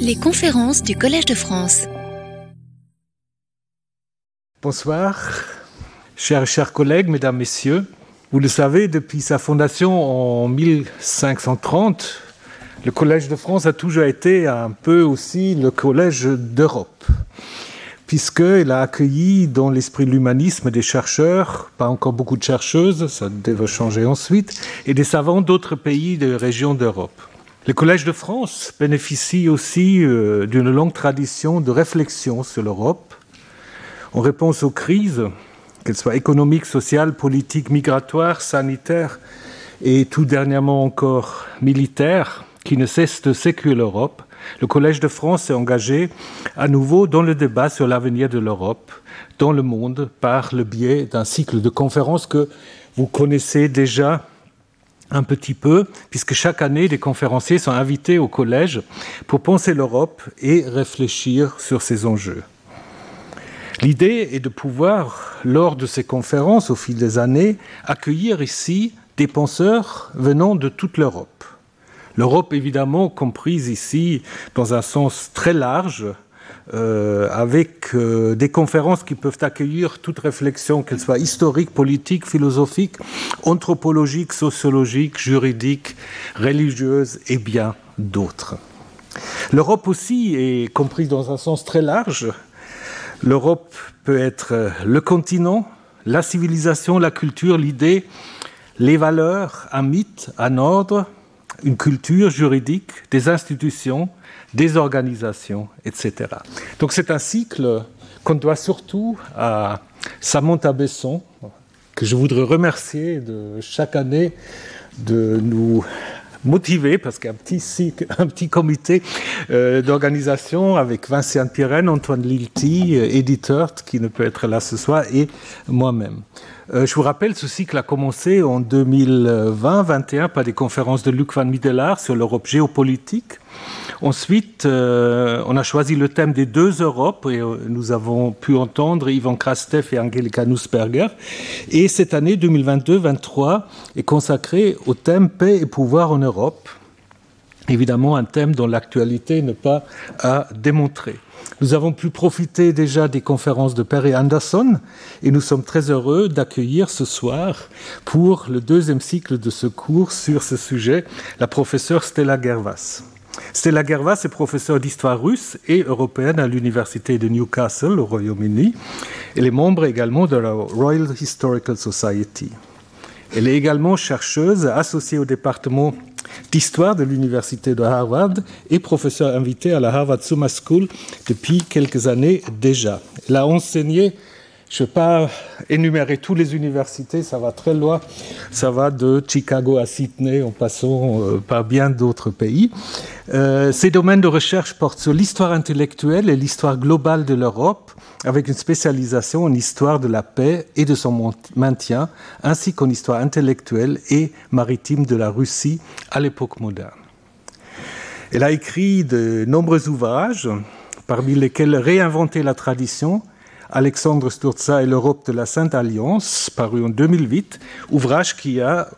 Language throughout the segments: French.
Les conférences du Collège de France. Bonsoir, chers chers collègues, mesdames, messieurs. Vous le savez, depuis sa fondation en 1530, le Collège de France a toujours été un peu aussi le Collège d'Europe, puisqu'il a accueilli dans l'esprit de l'humanisme des chercheurs, pas encore beaucoup de chercheuses, ça devait changer ensuite, et des savants d'autres pays de régions d'Europe. Le Collège de France bénéficie aussi euh, d'une longue tradition de réflexion sur l'Europe. En réponse aux crises qu'elles soient économiques, sociales, politiques, migratoires, sanitaires et tout dernièrement encore militaires, qui ne cessent de séculer l'Europe, le Collège de France s'est engagé à nouveau dans le débat sur l'avenir de l'Europe dans le monde par le biais d'un cycle de conférences que vous connaissez déjà un petit peu, puisque chaque année, des conférenciers sont invités au collège pour penser l'Europe et réfléchir sur ses enjeux. L'idée est de pouvoir, lors de ces conférences au fil des années, accueillir ici des penseurs venant de toute l'Europe. L'Europe, évidemment, comprise ici dans un sens très large, euh, avec euh, des conférences qui peuvent accueillir toute réflexion, qu'elle soit historique, politique, philosophique, anthropologique, sociologique, juridique, religieuse et bien d'autres. L'Europe aussi est comprise dans un sens très large, L'Europe peut être le continent, la civilisation, la culture, l'idée, les valeurs, un mythe, un ordre, une culture juridique, des institutions, des organisations, etc. Donc c'est un cycle qu'on doit surtout à Samantha Besson, que je voudrais remercier de chaque année de nous motivé parce qu'il y a un petit, un petit comité euh, d'organisation avec Vincent Pirenne, Antoine Lilti, euh, éditeur qui ne peut être là ce soir, et moi-même. Euh, je vous rappelle, ce cycle a commencé en 2020-21 par des conférences de Luc van Middelaar sur l'Europe géopolitique. Ensuite, euh, on a choisi le thème des deux Europes et euh, nous avons pu entendre Ivan Krastev et Angelika Nussberger. Et cette année 2022-23 est consacrée au thème paix et pouvoir en Europe. Évidemment, un thème dont l'actualité n'est pas à démontrer. Nous avons pu profiter déjà des conférences de Perry Anderson et nous sommes très heureux d'accueillir ce soir pour le deuxième cycle de ce cours sur ce sujet la professeure Stella Gervas. Stella Gervas est professeure d'histoire russe et européenne à l'université de Newcastle au Royaume-Uni. Elle est membre également de la Royal Historical Society. Elle est également chercheuse associée au département d'histoire de l'université de Harvard et professeure invitée à la Harvard Summer School depuis quelques années déjà. Elle a enseigné je ne vais pas énumérer toutes les universités, ça va très loin. Ça va de Chicago à Sydney en passant euh, par bien d'autres pays. Euh, ces domaines de recherche portent sur l'histoire intellectuelle et l'histoire globale de l'Europe, avec une spécialisation en histoire de la paix et de son maintien, ainsi qu'en histoire intellectuelle et maritime de la Russie à l'époque moderne. Elle a écrit de nombreux ouvrages, parmi lesquels Réinventer la tradition, Alexandre Sturza et l'Europe de la Sainte Alliance, paru en 2008, ouvrage qui a,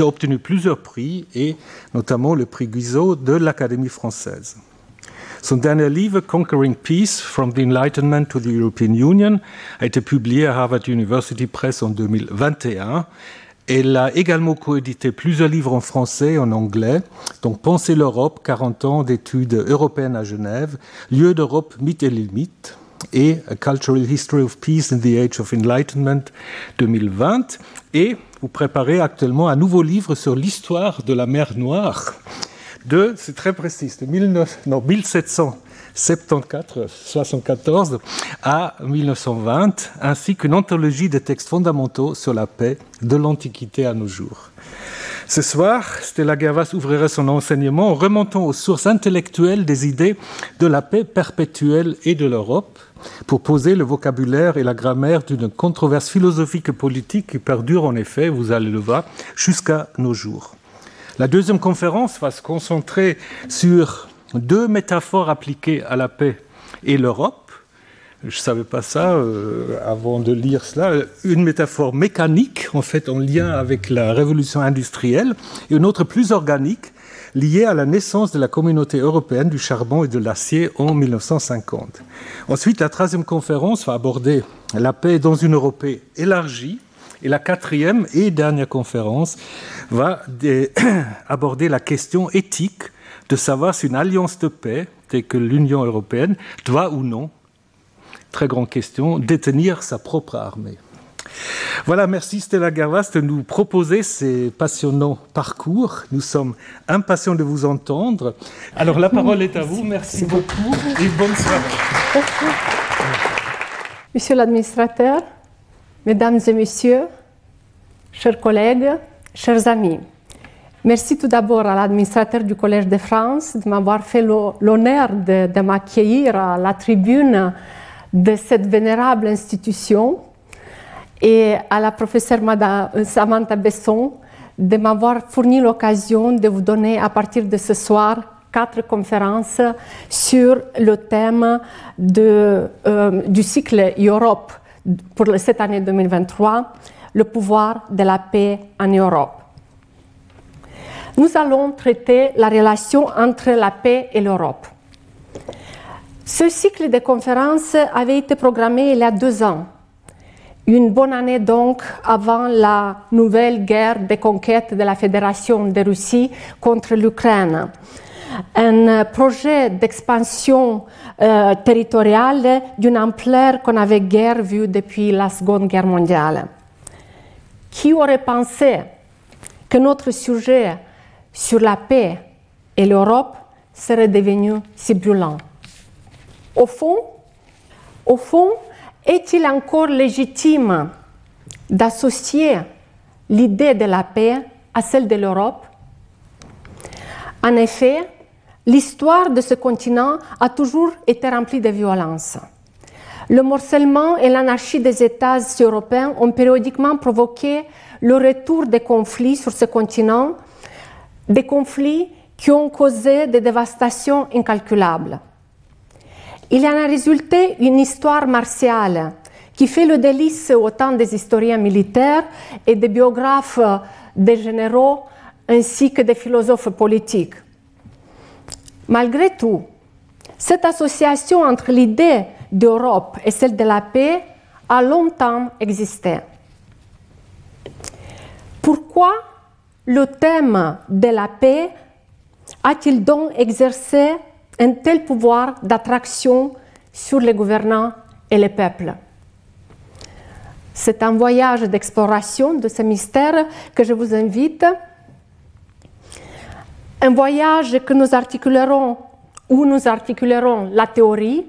obtenu plusieurs prix et notamment le prix Guizot de l'Académie française. Son dernier livre, Conquering Peace, From the Enlightenment to the European Union, a été publié à Harvard University Press en 2021. Elle a également coédité plusieurs livres en français et en anglais, donc Penser l'Europe, 40 ans d'études européennes à Genève, Lieu d'Europe, mythes et limites, et A Cultural History of Peace in the Age of Enlightenment 2020. Et vous préparez actuellement un nouveau livre sur l'histoire de la mer Noire de, c'est très précis, de 19, non, 1774, 74 à 1920, ainsi qu'une anthologie de textes fondamentaux sur la paix de l'Antiquité à nos jours. Ce soir, Stella Gervas ouvrirait son enseignement en remontant aux sources intellectuelles des idées de la paix perpétuelle et de l'Europe, pour poser le vocabulaire et la grammaire d'une controverse philosophique et politique qui perdure en effet, vous allez le voir, jusqu'à nos jours. La deuxième conférence va se concentrer sur deux métaphores appliquées à la paix et l'Europe. Je ne savais pas ça euh, avant de lire cela. Une métaphore mécanique, en fait, en lien avec la révolution industrielle, et une autre plus organique, liée à la naissance de la communauté européenne du charbon et de l'acier en 1950. Ensuite, la troisième conférence va aborder la paix dans une Europe élargie. Et la quatrième et dernière conférence va aborder la question éthique de savoir si une alliance de paix, telle que l'Union européenne, doit ou non, très grande question, détenir sa propre armée. Voilà, merci Stella Garvas de nous proposer ces passionnants parcours. Nous sommes impatients de vous entendre. Alors la parole est à vous. Merci beaucoup et bonne soirée. Monsieur l'administrateur, mesdames et messieurs, chers collègues, chers amis, merci tout d'abord à l'administrateur du Collège de France de m'avoir fait l'honneur de, de m'accueillir à la tribune de cette vénérable institution et à la professeure Madame Samantha Besson de m'avoir fourni l'occasion de vous donner à partir de ce soir quatre conférences sur le thème de, euh, du cycle Europe pour cette année 2023, le pouvoir de la paix en Europe. Nous allons traiter la relation entre la paix et l'Europe. Ce cycle de conférences avait été programmé il y a deux ans une bonne année donc avant la nouvelle guerre de conquête de la Fédération de Russie contre l'Ukraine. Un projet d'expansion euh, territoriale d'une ampleur qu'on avait guère vue depuis la Seconde Guerre mondiale. Qui aurait pensé que notre sujet sur la paix et l'Europe serait devenu si brûlant? Au fond, au fond, est-il encore légitime d'associer l'idée de la paix à celle de l'Europe? En effet, l'histoire de ce continent a toujours été remplie de violence. Le morcellement et l'anarchie des États européens ont périodiquement provoqué le retour des conflits sur ce continent, des conflits qui ont causé des dévastations incalculables. Il en a résulté une histoire martiale qui fait le délice autant des historiens militaires et des biographes des généraux ainsi que des philosophes politiques. Malgré tout, cette association entre l'idée d'Europe et celle de la paix a longtemps existé. Pourquoi le thème de la paix a-t-il donc exercé un tel pouvoir d'attraction sur les gouvernants et les peuples. C'est un voyage d'exploration de ce mystère que je vous invite. Un voyage que nous articulerons, où nous articulerons la théorie,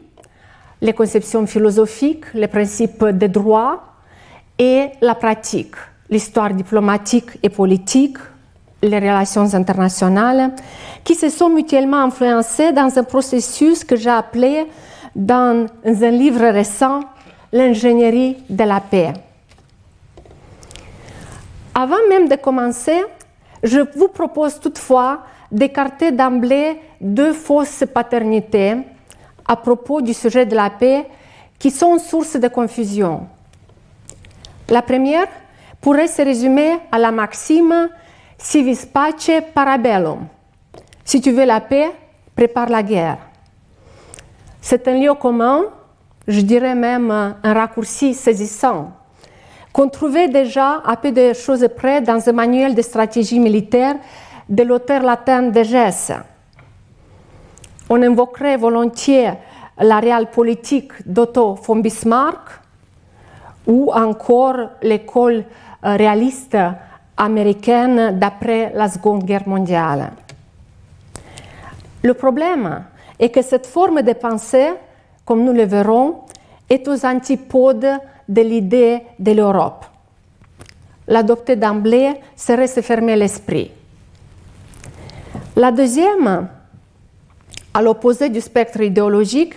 les conceptions philosophiques, les principes des droits et la pratique, l'histoire diplomatique et politique, les relations internationales, qui se sont mutuellement influencées dans un processus que j'ai appelé dans un livre récent l'ingénierie de la paix. Avant même de commencer, je vous propose toutefois d'écarter d'emblée deux fausses paternités à propos du sujet de la paix qui sont source de confusion. La première pourrait se résumer à la maxime si tu veux la paix, prépare la guerre. C'est un lieu commun, je dirais même un raccourci saisissant, qu'on trouvait déjà à peu de choses près dans un manuel de stratégie militaire de l'auteur latin de Gesse. On invoquerait volontiers la réelle politique d'Otto von Bismarck ou encore l'école euh, réaliste américaine d'après la Seconde Guerre mondiale. Le problème est que cette forme de pensée, comme nous le verrons, est aux antipodes de l'idée de l'Europe. L'adopter d'emblée serait se fermer l'esprit. La deuxième, à l'opposé du spectre idéologique,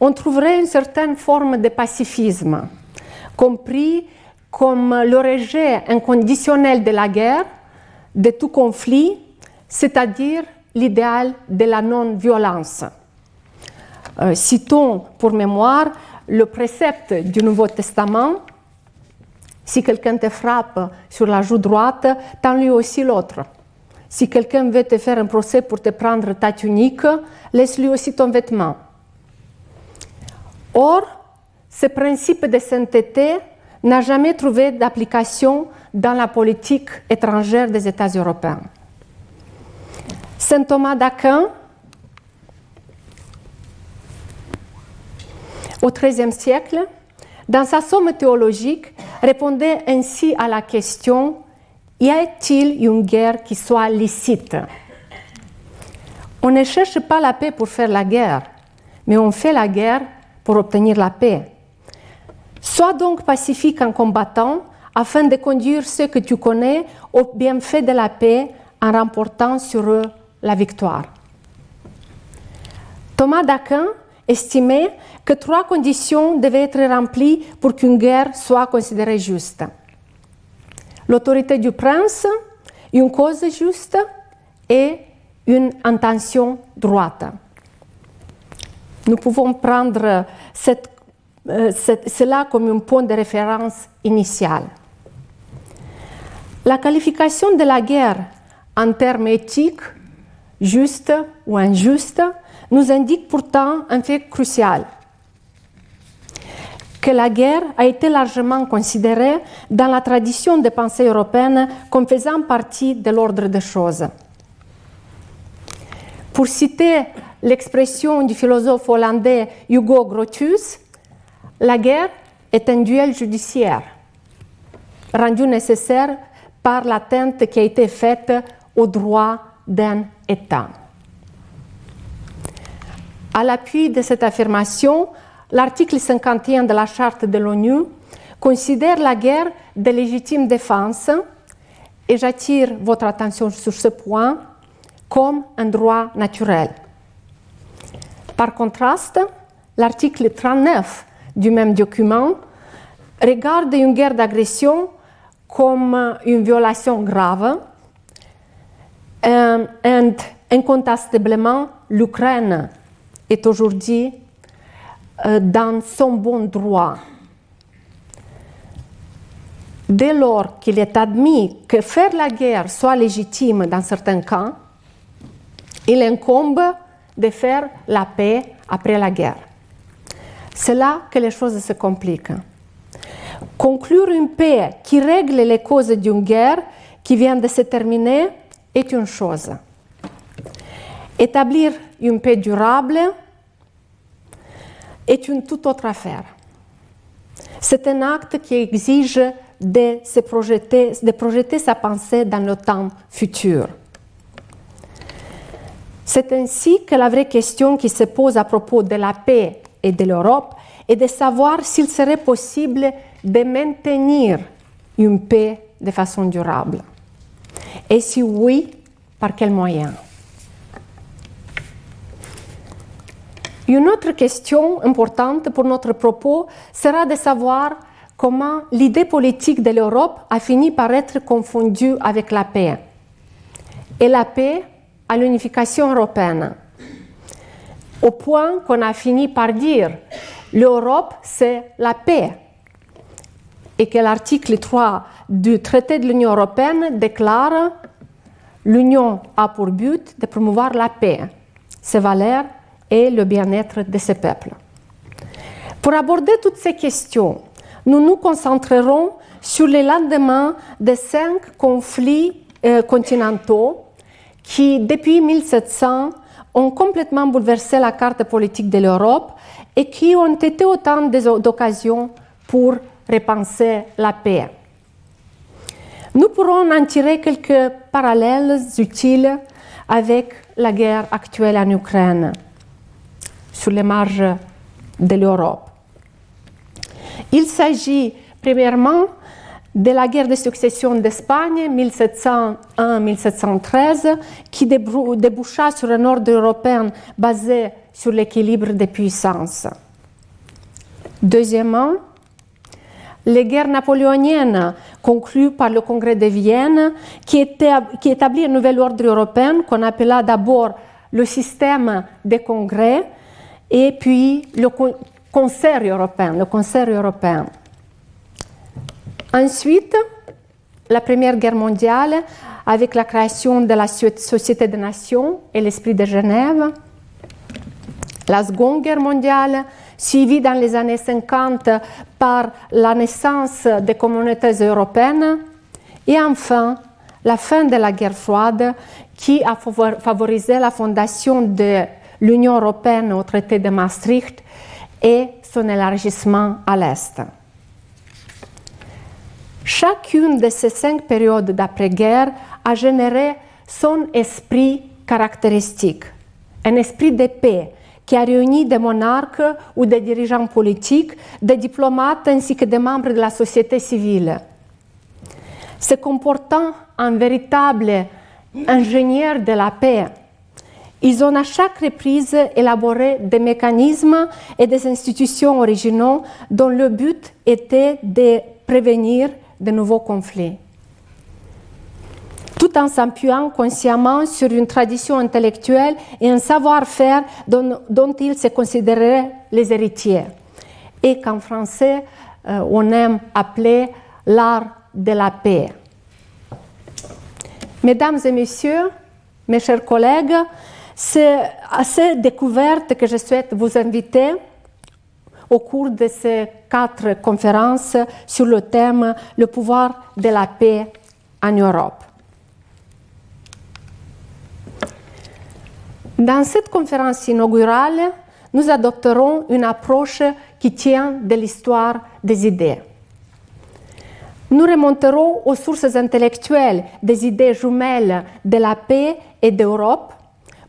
on trouverait une certaine forme de pacifisme, compris comme le rejet inconditionnel de la guerre, de tout conflit, c'est-à-dire l'idéal de la non-violence. Euh, citons pour mémoire le précepte du Nouveau Testament. Si quelqu'un te frappe sur la joue droite, tends lui aussi l'autre. si quelqu'un veut te faire un procès pour te prendre ta tunique, laisse-lui aussi ton vêtement. Or, ce principe de sainteté n'a jamais trouvé d'application dans la politique étrangère des États européens. Saint Thomas d'Aquin, au XIIIe siècle, dans sa somme théologique, répondait ainsi à la question Y a-t-il une guerre qui soit licite? On ne cherche pas la paix pour faire la guerre, mais on fait la guerre pour obtenir la paix. Sois donc pacifique en combattant afin de conduire ceux que tu connais au bienfait de la paix en remportant sur eux la victoire. Thomas d'Aquin estimait que trois conditions devaient être remplies pour qu'une guerre soit considérée juste. L'autorité du prince, une cause juste et une intention droite. Nous pouvons prendre cette, euh, cette, cela comme un point de référence initial. La qualification de la guerre en termes éthiques, juste ou injuste, nous indique pourtant un fait crucial que la guerre a été largement considérée dans la tradition de pensée européenne comme faisant partie de l'ordre des choses. Pour citer l'expression du philosophe hollandais Hugo Grotius, la guerre est un duel judiciaire rendu nécessaire par l'atteinte qui a été faite aux droits d'un État. À l'appui de cette affirmation, l'article 51 de la Charte de l'ONU considère la guerre de légitime défense et j'attire votre attention sur ce point comme un droit naturel. Par contraste, l'article 39 du même document regarde une guerre d'agression comme une violation grave et incontestablement l'Ukraine est aujourd'hui euh, dans son bon droit. Dès lors qu'il est admis que faire la guerre soit légitime dans certains cas, il incombe de faire la paix après la guerre. C'est là que les choses se compliquent. Conclure une paix qui règle les causes d'une guerre qui vient de se terminer est une chose. Établir une paix durable est une toute autre affaire. C'est un acte qui exige de, se projeter, de projeter sa pensée dans le temps futur. C'est ainsi que la vraie question qui se pose à propos de la paix et de l'Europe est de savoir s'il serait possible de maintenir une paix de façon durable. Et si oui, par quels moyens Une autre question importante pour notre propos sera de savoir comment l'idée politique de l'Europe a fini par être confondue avec la paix. Et la paix à l'unification européenne. Au point qu'on a fini par dire l'Europe, c'est la paix. Et que l'article 3 du traité de l'Union européenne déclare l'Union a pour but de promouvoir la paix, ses valeurs et le bien-être de ses peuples. Pour aborder toutes ces questions, nous nous concentrerons sur les lendemains des cinq conflits euh, continentaux qui, depuis 1700, ont complètement bouleversé la carte politique de l'Europe et qui ont été autant d'occasions pour repenser la paix. Nous pourrons en tirer quelques parallèles utiles avec la guerre actuelle en Ukraine, sur les marges de l'Europe. Il s'agit premièrement de la guerre de succession d'Espagne 1701-1713 qui déboucha sur un ordre européen basé sur l'équilibre des puissances. Deuxièmement, les guerres napoléoniennes conclues par le Congrès de Vienne qui, établit un nouvel ordre européen qu'on appela d'abord le système des congrès et puis le concert européen, le concert européen. Ensuite, la Première Guerre mondiale avec la création de la Société des Nations et l'Esprit de Genève. La Seconde Guerre mondiale, suivie dans les années 50 par la naissance des communautés européennes. Et enfin, la fin de la guerre froide qui a favorisé la fondation de l'Union européenne au traité de Maastricht et son élargissement à l'Est. Chacune de ces cinq périodes d'après-guerre a généré son esprit caractéristique, un esprit de paix qui a réuni des monarques ou des dirigeants politiques, des diplomates ainsi que des membres de la société civile. Se comportant en véritable ingénieur de la paix, ils ont à chaque reprise élaboré des mécanismes et des institutions originaux dont le but était de prévenir de nouveaux conflits. Tout en s'appuyant consciemment sur une tradition intellectuelle et un savoir-faire dont, ils se considéraient les héritiers, et qu'en français euh, on aime appeler l'art de la paix. Mesdames et messieurs, mes chers collègues, c'est à ces découvertes que je souhaite vous inviter au cours de ces quatre conférences sur le thème Le pouvoir de la paix en Europe. Dans cette conférence inaugurale, nous adopterons une approche qui tient de l'histoire des idées. Nous remonterons aux sources intellectuelles des idées jumelles de la paix et d'Europe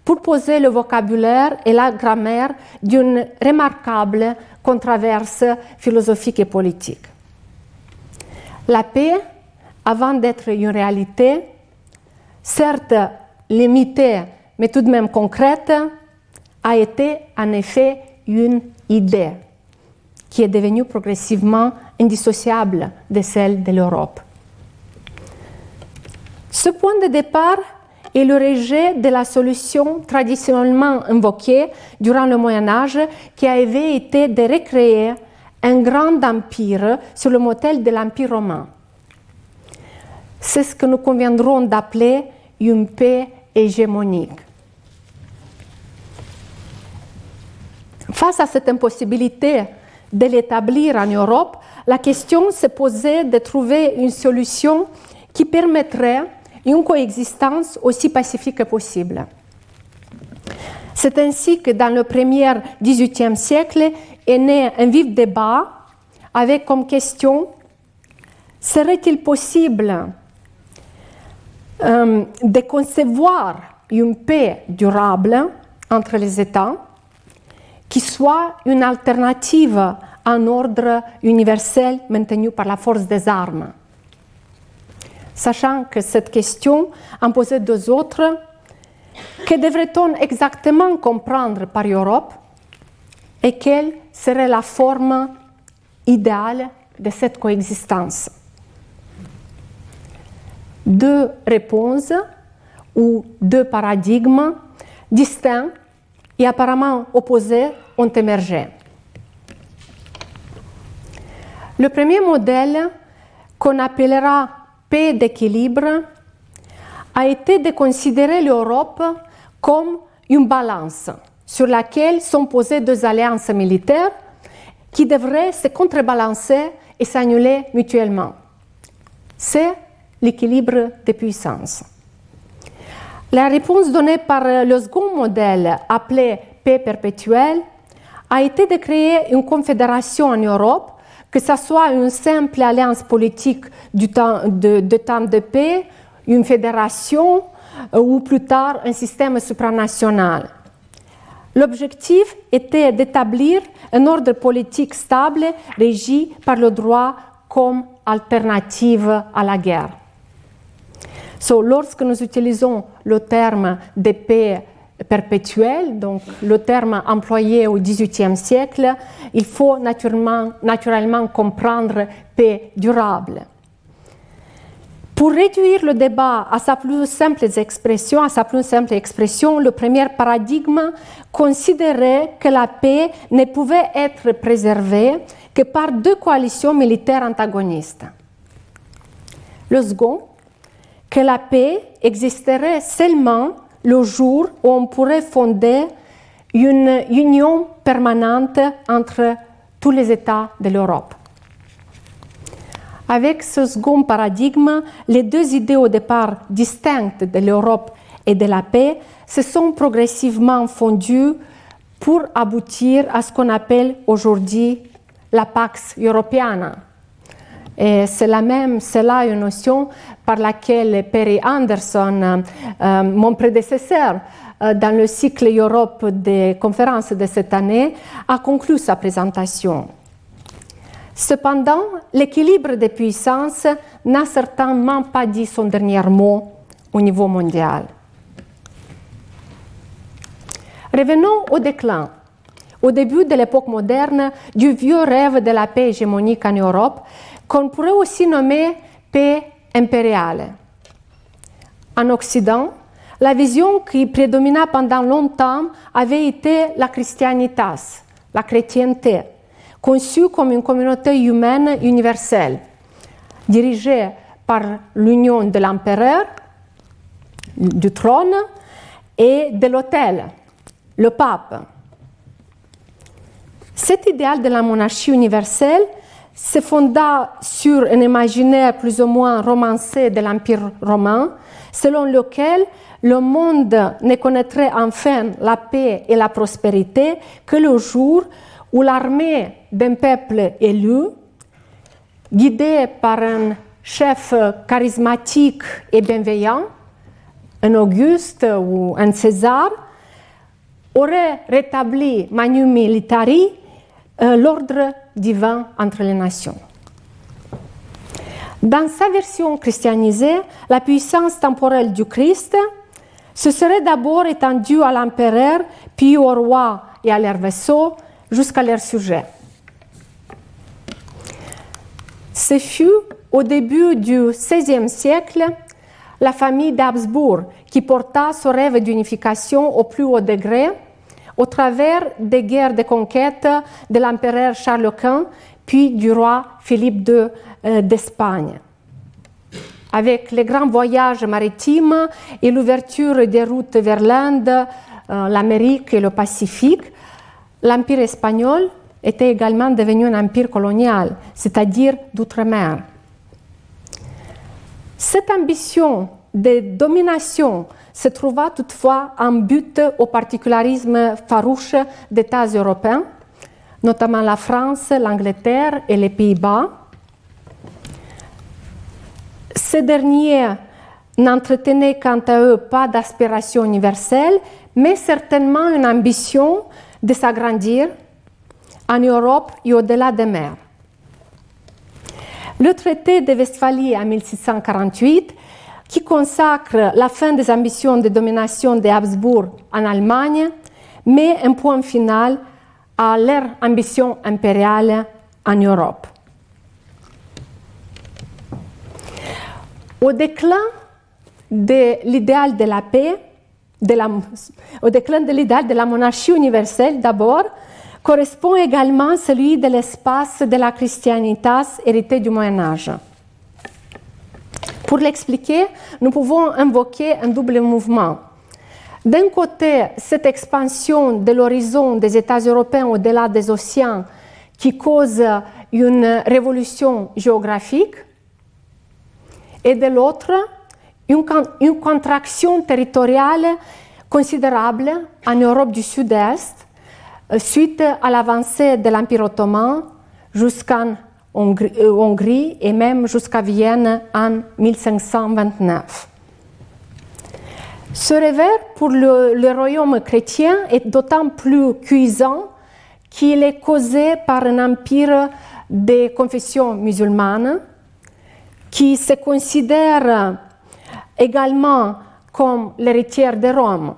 pour poser le vocabulaire et la grammaire d'une remarquable controverse philosophique et politique. La paix, avant d'être une réalité, certes limitée mais tout de même concrète, a été en effet une idée qui est devenue progressivement indissociable de celle de l'Europe. Ce point de départ est le rejet de la solution traditionnellement invoquée durant le Moyen Âge qui avait été de recréer un grand empire sur le modèle de l'Empire romain. C'est ce que nous conviendrons d'appeler une paix hégémonique. Face à cette impossibilité de l'établir en Europe, la question se posait de trouver une solution qui permettrait une coexistence aussi pacifique que possible. C'est ainsi que dans le premier XVIIIe siècle est né un vif débat avec comme question serait-il possible euh, de concevoir une paix durable entre les États qui soit une alternative à un ordre universel maintenu par la force des armes? Sachant que cette question en posait deux autres, que devrait-on exactement comprendre par Europe et quelle serait la forme idéale de cette coexistence? Deux réponses ou deux paradigmes distincts et apparemment opposés ont émergé. Le premier modèle, qu'on appellera paix d'équilibre, a été de considérer l'Europe comme une balance sur laquelle sont posées deux alliances militaires qui devraient se contrebalancer et s'annuler mutuellement. C'est l'équilibre des puissances. La réponse donnée par le second modèle, appelé paix perpétuelle, a été de créer une confédération en Europe, que ce soit une simple alliance politique de temps de paix, une fédération euh, ou plus tard un système supranational. L'objectif était d'établir un ordre politique stable régi par le droit comme alternative à la guerre. So, lorsque nous utilisons le terme de paix perpétuelle, donc le terme employé au XVIIIe siècle, il faut naturellement, comprendre paix durable. Pour réduire le débat à sa plus simple expression, à sa plus simple expression, le premier paradigme considérait que la paix ne pouvait être préservée que par deux coalitions militaires antagonistes. Le second, que la paix existerait seulement le jour où on pourrait fonder une union permanente entre tous les États de l'Europe. Avec ce second paradigme, les deux idées au départ distinctes de l'Europe et de la paix se sont progressivement fondues pour aboutir à ce qu'on appelle aujourd'hui la Pax Europeana. Et c'est la même, c'est là une notion par laquelle Perry Anderson, euh, mon prédécesseur, euh, dans le cycle Europe des conférences de cette année, a conclu sa présentation. Cependant, l'équilibre des puissances n'a certainement pas dit son dernier mot au niveau mondial. Revenons au déclin. Au début de l'époque moderne, du vieux rêve de la paix hégémonique en Europe, qu'on pourrait aussi nommer paix impériale. En Occident, la vision qui prédomina pendant longtemps avait été la christianitas, la chrétienté, conçue comme une communauté humaine universelle, dirigée par l'union de l'empereur, du trône et de l'autel, le pape. Cet idéal de la monarchie universelle se fonda sur un imaginaire plus ou moins romancé de l'Empire romain, selon lequel le monde ne connaîtrait enfin la paix et la prospérité que le jour où l'armée d'un peuple élu, guidée par un chef charismatique et bienveillant, un Auguste ou un César, aurait rétabli Manu Militari euh, l'ordre divin entre les nations. Dans sa version christianisée, la puissance temporelle du Christ se serait d'abord étendue à l'empereur, puis au roi et à leurs vaisseaux, jusqu'à leurs sujets. Ce fut au début du XVIe siècle la famille d'Habsbourg qui porta ce rêve d'unification au plus haut degré au travers des guerres de conquête de l'empereur Charles Quint, puis du roi Philippe II euh, d'Espagne. Avec les grands voyages maritimes et l'ouverture des routes vers l'Inde, euh, l'Amérique et le Pacifique, l'Empire espagnol était également devenu un empire colonial, c'est-à-dire d'outre-mer. Cette ambition de domination se trouva toutefois un but au particularisme farouche d'États européens, notamment la France, l'Angleterre et les Pays-Bas. Ces derniers n'entretenaient quant à eux pas d'aspiration universelle, mais certainement une ambition de s'agrandir en Europe et au-delà des mers. Le traité de Westphalie en 1648 qui consacre la fin des ambitions de domination des Habsbourg en Allemagne, met un point final à leur ambition impériale en Europe. Au déclin de l'idéal de la paix, de au déclin de l'idéal de la monarchie universelle d'abord, correspond également celui de l'espace de la christianitas héritée du Moyen Âge. Pour l'expliquer, nous pouvons invoquer un double mouvement. D'un côté, cette expansion de l'horizon des États européens au-delà des océans qui cause une révolution géographique, et de l'autre, une, contraction territoriale considérable en Europe du Sud-Est euh, suite à l'avancée de l'Empire ottoman jusqu'en Hongrie et même jusqu'à Vienne en 1529. Ce revers pour le, royaume chrétien est d'autant plus cuisant qu'il est causé par un empire des confessions musulmanes qui se considère également comme l'héritière de Rome,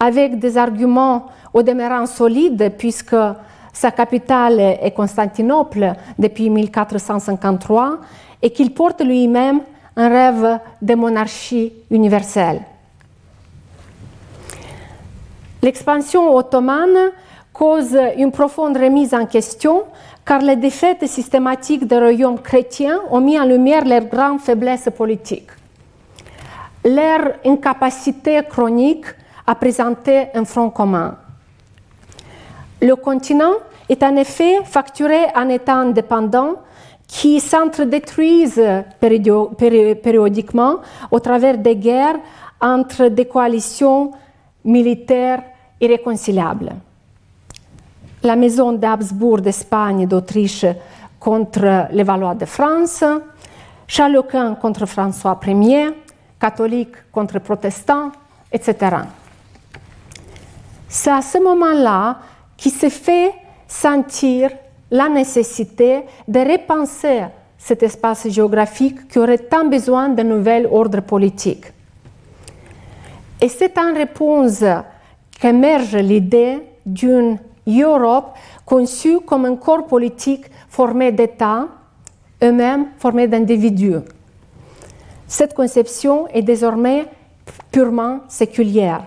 avec des arguments au demeurant solides puisque sa capitale est Constantinople depuis 1453 et qu'il porte lui-même un rêve de monarchie universelle. L'expansion ottomane cause une profonde remise en question car les défaites systématiques des royaumes chrétiens ont mis en lumière leurs grandes faiblesses politiques, leur incapacité chronique à présenter un front commun. Le continent est en effet facturé en États indépendants qui s'entredétruisent périodiquement au travers des guerres entre des coalitions militaires irréconciliables. La maison d'Habsbourg d'Espagne et d'Autriche contre les Valois de France, Charles Quint contre François Ier, catholiques contre protestants, etc. C'est à ce moment-là qui se fait sentir la nécessité de repenser cet espace géographique qui aurait tant besoin de nouvel ordre politique. Et c'est en réponse qu'émerge l'idée d'une Europe conçue comme un corps politique formé d'États, eux-mêmes formés d'individus. Cette conception est désormais purement séculière.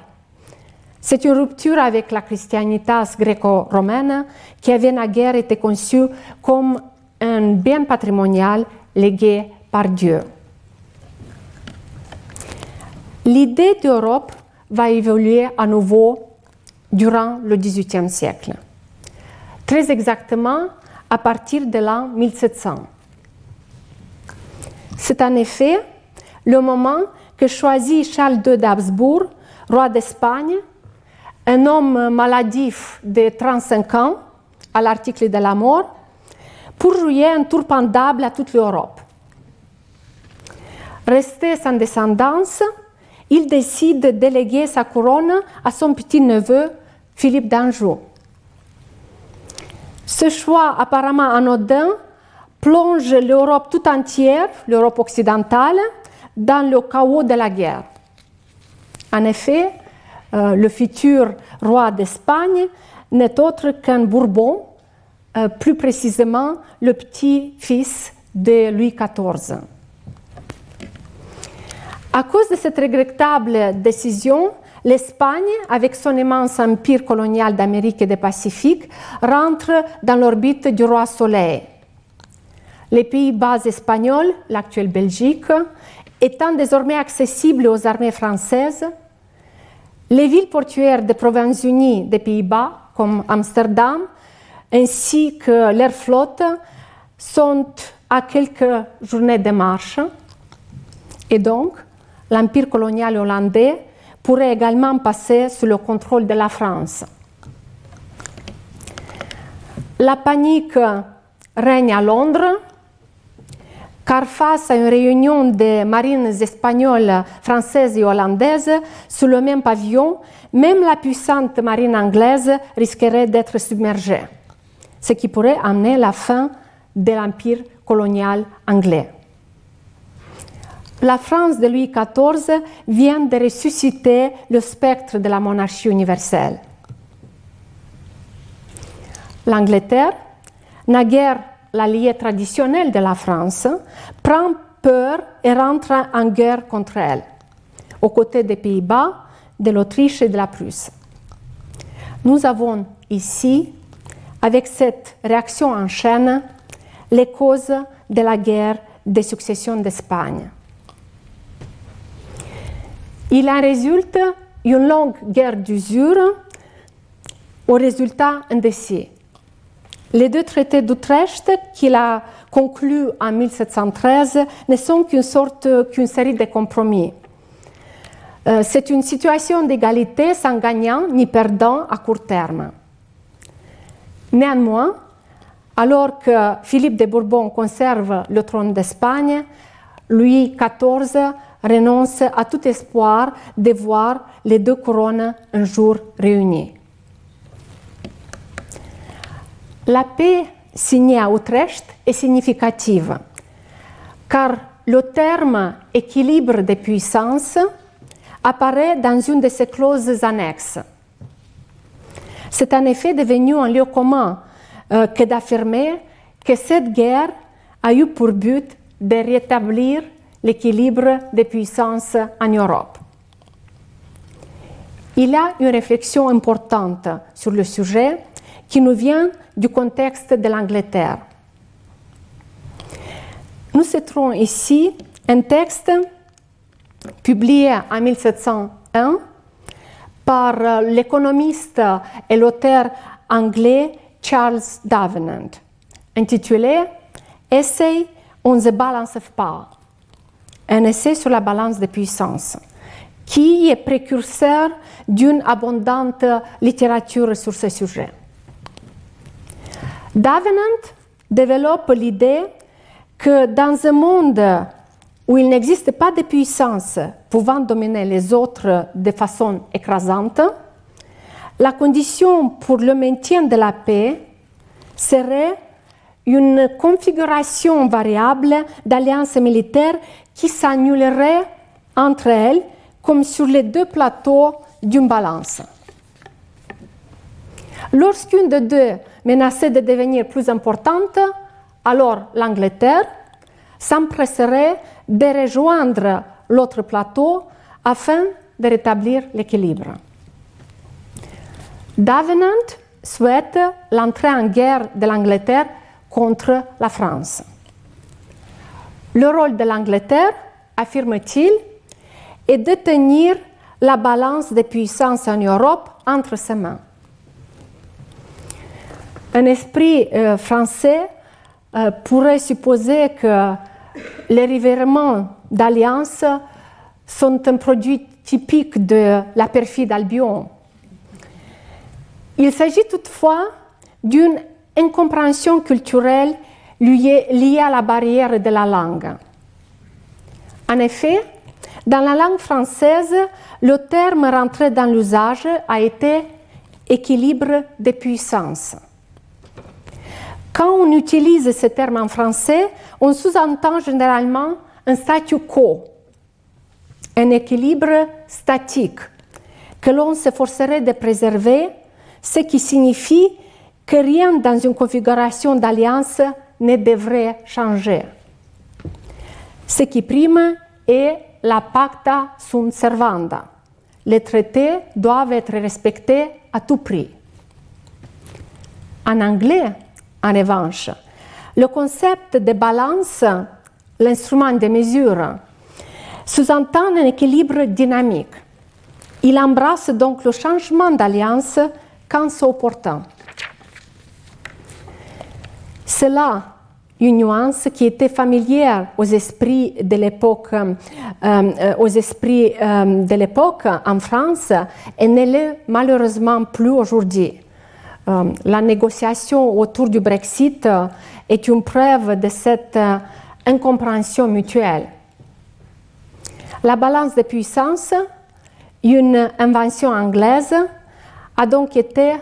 C'est une rupture avec la christianitas gréco-romaine qui avait naguère été conçue comme un bien patrimonial légué par Dieu. L'idée d'Europe va évoluer à nouveau durant le XVIIIe siècle, très exactement à partir de l'an 1700. C'est en effet le moment que choisit Charles II d'Habsbourg, roi d'Espagne, un homme maladif de 35 ans, à l'article de la mort, pour jouer un tour pendable à toute l'Europe. Resté sans descendance, il décide de déléguer sa couronne à son petit-neveu, Philippe d'Anjou. Ce choix apparemment anodin plonge l'Europe tout entière, l'Europe occidentale, dans le chaos de la guerre. En effet, euh, le futur roi d'Espagne n'est autre qu'un Bourbon, euh, plus précisément le petit-fils de Louis XIV. À cause de cette regrettable décision, l'Espagne, avec son immense empire colonial d'Amérique et du Pacifique, rentre dans l'orbite du roi Soleil. Les Pays-Bas espagnols, l'actuelle Belgique, étant désormais accessibles aux armées françaises, les villes portuaires des Provinces-Unies des Pays-Bas, comme Amsterdam, ainsi que leur flotte, sont à quelques journées de marche. Et donc, l'empire colonial hollandais pourrait également passer sous le contrôle de la France. La panique règne à Londres car face à une réunion des marines espagnoles, françaises et hollandaises sous le même pavillon, même la puissante marine anglaise risquerait d'être submergée, ce qui pourrait amener la fin de l'empire colonial anglais. La France de Louis XIV vient de ressusciter le spectre de la monarchie universelle. L'Angleterre, naguère l'allié traditionnel de la France, prend peur et rentre en guerre contre elle, aux côtés des Pays-Bas, de l'Autriche et de la Prusse. Nous avons ici, avec cette réaction en chaîne, les causes de la guerre des successions d'Espagne. Il en résulte une longue guerre d'usure au résultat indécis les deux traités d'Utrecht qu'il a conclus en 1713 ne sont qu'une sorte, qu'une série de compromis. Euh, c'est une situation d'égalité sans gagnant ni perdant à court terme. Néanmoins, alors que Philippe de Bourbon conserve le trône d'Espagne, Louis XIV renonce à tout espoir de voir les deux couronnes un jour réunies. La paix signée à Utrecht est significative, car le terme équilibre des puissances apparaît dans une de ses clauses annexes. C'est en effet devenu un lieu commun euh, que d'affirmer que cette guerre a eu pour but de rétablir l'équilibre des puissances en Europe. Il y a une réflexion importante sur le sujet qui nous vient du contexte de l'Angleterre. Nous citerons ici un texte publié en 1701 par l'économiste et l'auteur anglais Charles Davenant, intitulé Essay on the Balance of Power, un essai sur la balance des puissances, qui est précurseur d'une abondante littérature sur ce sujet. Davenant développe l'idée que dans un monde où il n'existe pas de puissance pouvant dominer les autres de façon écrasante, la condition pour le maintien de la paix serait une configuration variable d'alliances militaires qui s'annulerait entre elles comme sur les deux plateaux d'une balance. Lorsqu'une de deux menaçait de devenir plus importante, alors l'Angleterre s'empresserait de rejoindre l'autre plateau afin de rétablir l'équilibre. Davenant souhaite l'entrée en guerre de l'Angleterre contre la France. Le rôle de l'Angleterre, affirme-t-il, est de tenir la balance des puissances en Europe entre ses mains. Un esprit euh, français euh, pourrait supposer que les revirements d'alliance sont un produit typique de la perfide Albion. Il s'agit toutefois d'une incompréhension culturelle liée à la barrière de la langue. En effet, dans la langue française, le terme rentré dans l'usage a été équilibre de puissance. Quand on utilise ce terme en français, on sous-entend généralement un statu quo, un équilibre statique que l'on s'efforcerait de préserver, ce qui signifie que rien dans une configuration d'alliance ne devrait changer. Ce qui prime est la pacta sunt servanda. Les traités doivent être respectés à tout prix. En anglais, en revanche, le concept de balance, l'instrument de mesure, sous-entend un équilibre dynamique. Il embrasse donc le changement d'alliance quand c'est opportun. C'est là une nuance qui était familière aux esprits de l'époque, euh, euh, aux esprits euh, de l'époque en France et ne l'est malheureusement plus aujourd'hui. La négociation autour du Brexit est une preuve de cette incompréhension mutuelle. La balance des puissances, une invention anglaise, a donc été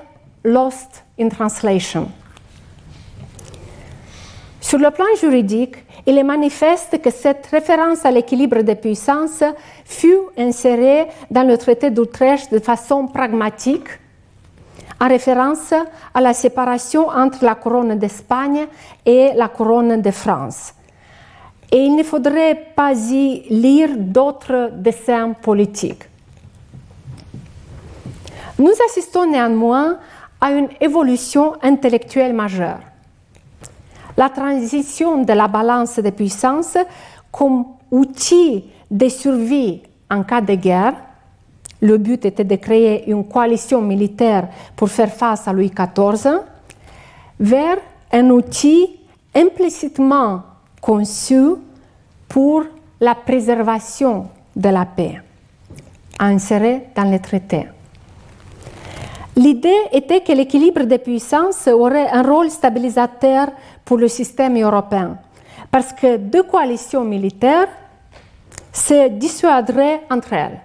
lost in translation. Sur le plan juridique, il est manifeste que cette référence à l'équilibre des puissances fut insérée dans le traité d'Utrecht de façon pragmatique, en référence à la séparation entre la couronne d'Espagne et la couronne de France. Et il ne faudrait pas y lire d'autres dessins politiques. Nous assistons néanmoins à une évolution intellectuelle majeure la transition de la balance des puissances comme outil de survie en cas de guerre. Le but était de créer une coalition militaire pour faire face à Louis XIV, vers un outil implicitement conçu pour la préservation de la paix, inséré dans les traités. L'idée était que l'équilibre des puissances aurait un rôle stabilisateur pour le système européen, parce que deux coalitions militaires se dissuaderaient entre elles,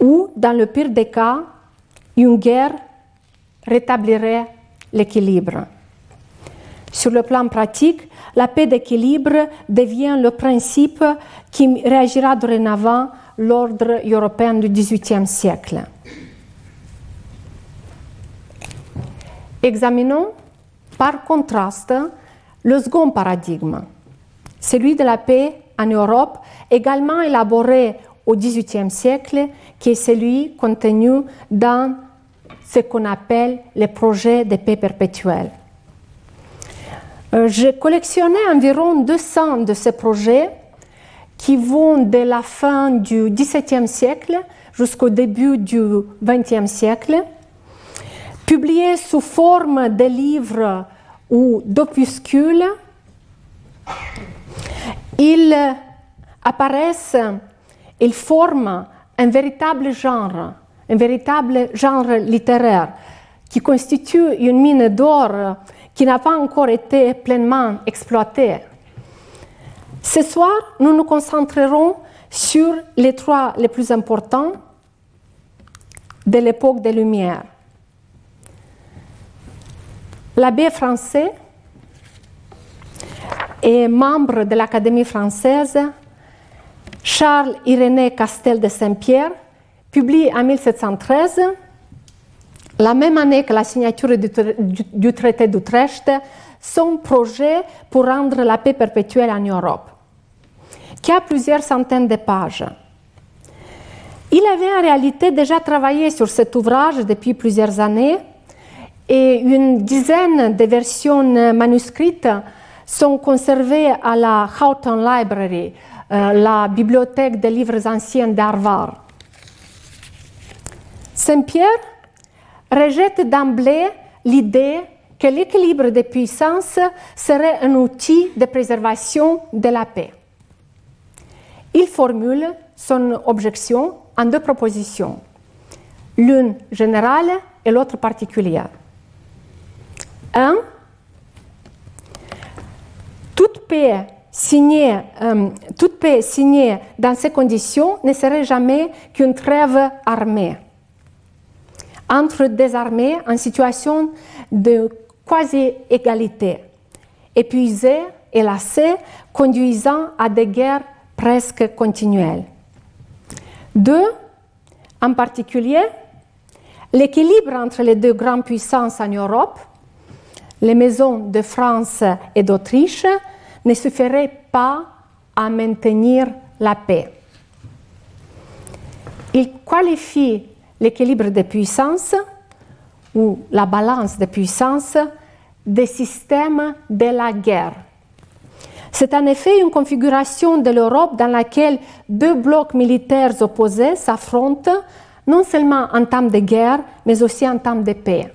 ou, dans le pire des cas, une guerre rétablirait l'équilibre. Sur le plan pratique, la paix d'équilibre devient le principe qui réagira dorénavant l'ordre européen du XVIIIe siècle. Examinons par contraste, le second paradigme, celui de la paix en Europe, également élaboré au XVIIIe siècle, qui est celui contenu dans ce qu'on appelle les projets de paix perpétuelle. Euh, J'ai collectionné environ 200 de ces projets qui vont de la fin du XVIIe siècle jusqu'au début du XXe siècle, publiés sous forme de livres ou d'opuscules. Ils apparaissent, ils forment un véritable genre, un véritable genre littéraire qui constitue une mine d'or qui n'a pas encore été pleinement exploitée. Ce soir, nous nous concentrerons sur les trois les plus importants de l'époque des Lumières. L'abbé français et membre de l'Académie française, Charles Irénée Castel de Saint-Pierre, publie en 1713, la même année que la signature du, du, traité d'Utrecht, son projet pour rendre la paix perpétuelle en Europe, qui a plusieurs centaines de pages. Il avait en réalité déjà travaillé sur cet ouvrage depuis plusieurs années et une dizaine de versions manuscrites sont conservées à la Houghton Library, la bibliothèque des livres anciens d'Harvard. Saint-Pierre rejette d'emblée l'idée que l'équilibre des puissances serait un outil de préservation de la paix. Il formule son objection en deux propositions, l'une générale et l'autre particulière. 1. Toute paix, euh, toute paix signée dans ces conditions ne serait jamais qu'une trêve armée entre des armées en situation de quasi-égalité, épuisées et lassées, conduisant à des guerres presque continuelles. Deux, en particulier, l'équilibre entre les deux grandes puissances en Europe, les maisons de France et d'Autriche, ne suffirait pas à maintenir la paix. Il qualifie l'équilibre des puissances ou la balance des puissances des systèmes de la guerre. C'est en effet une configuration de l'Europe dans laquelle deux blocs militaires opposés s'affrontent non seulement en temps de guerre, mais aussi en temps de paix.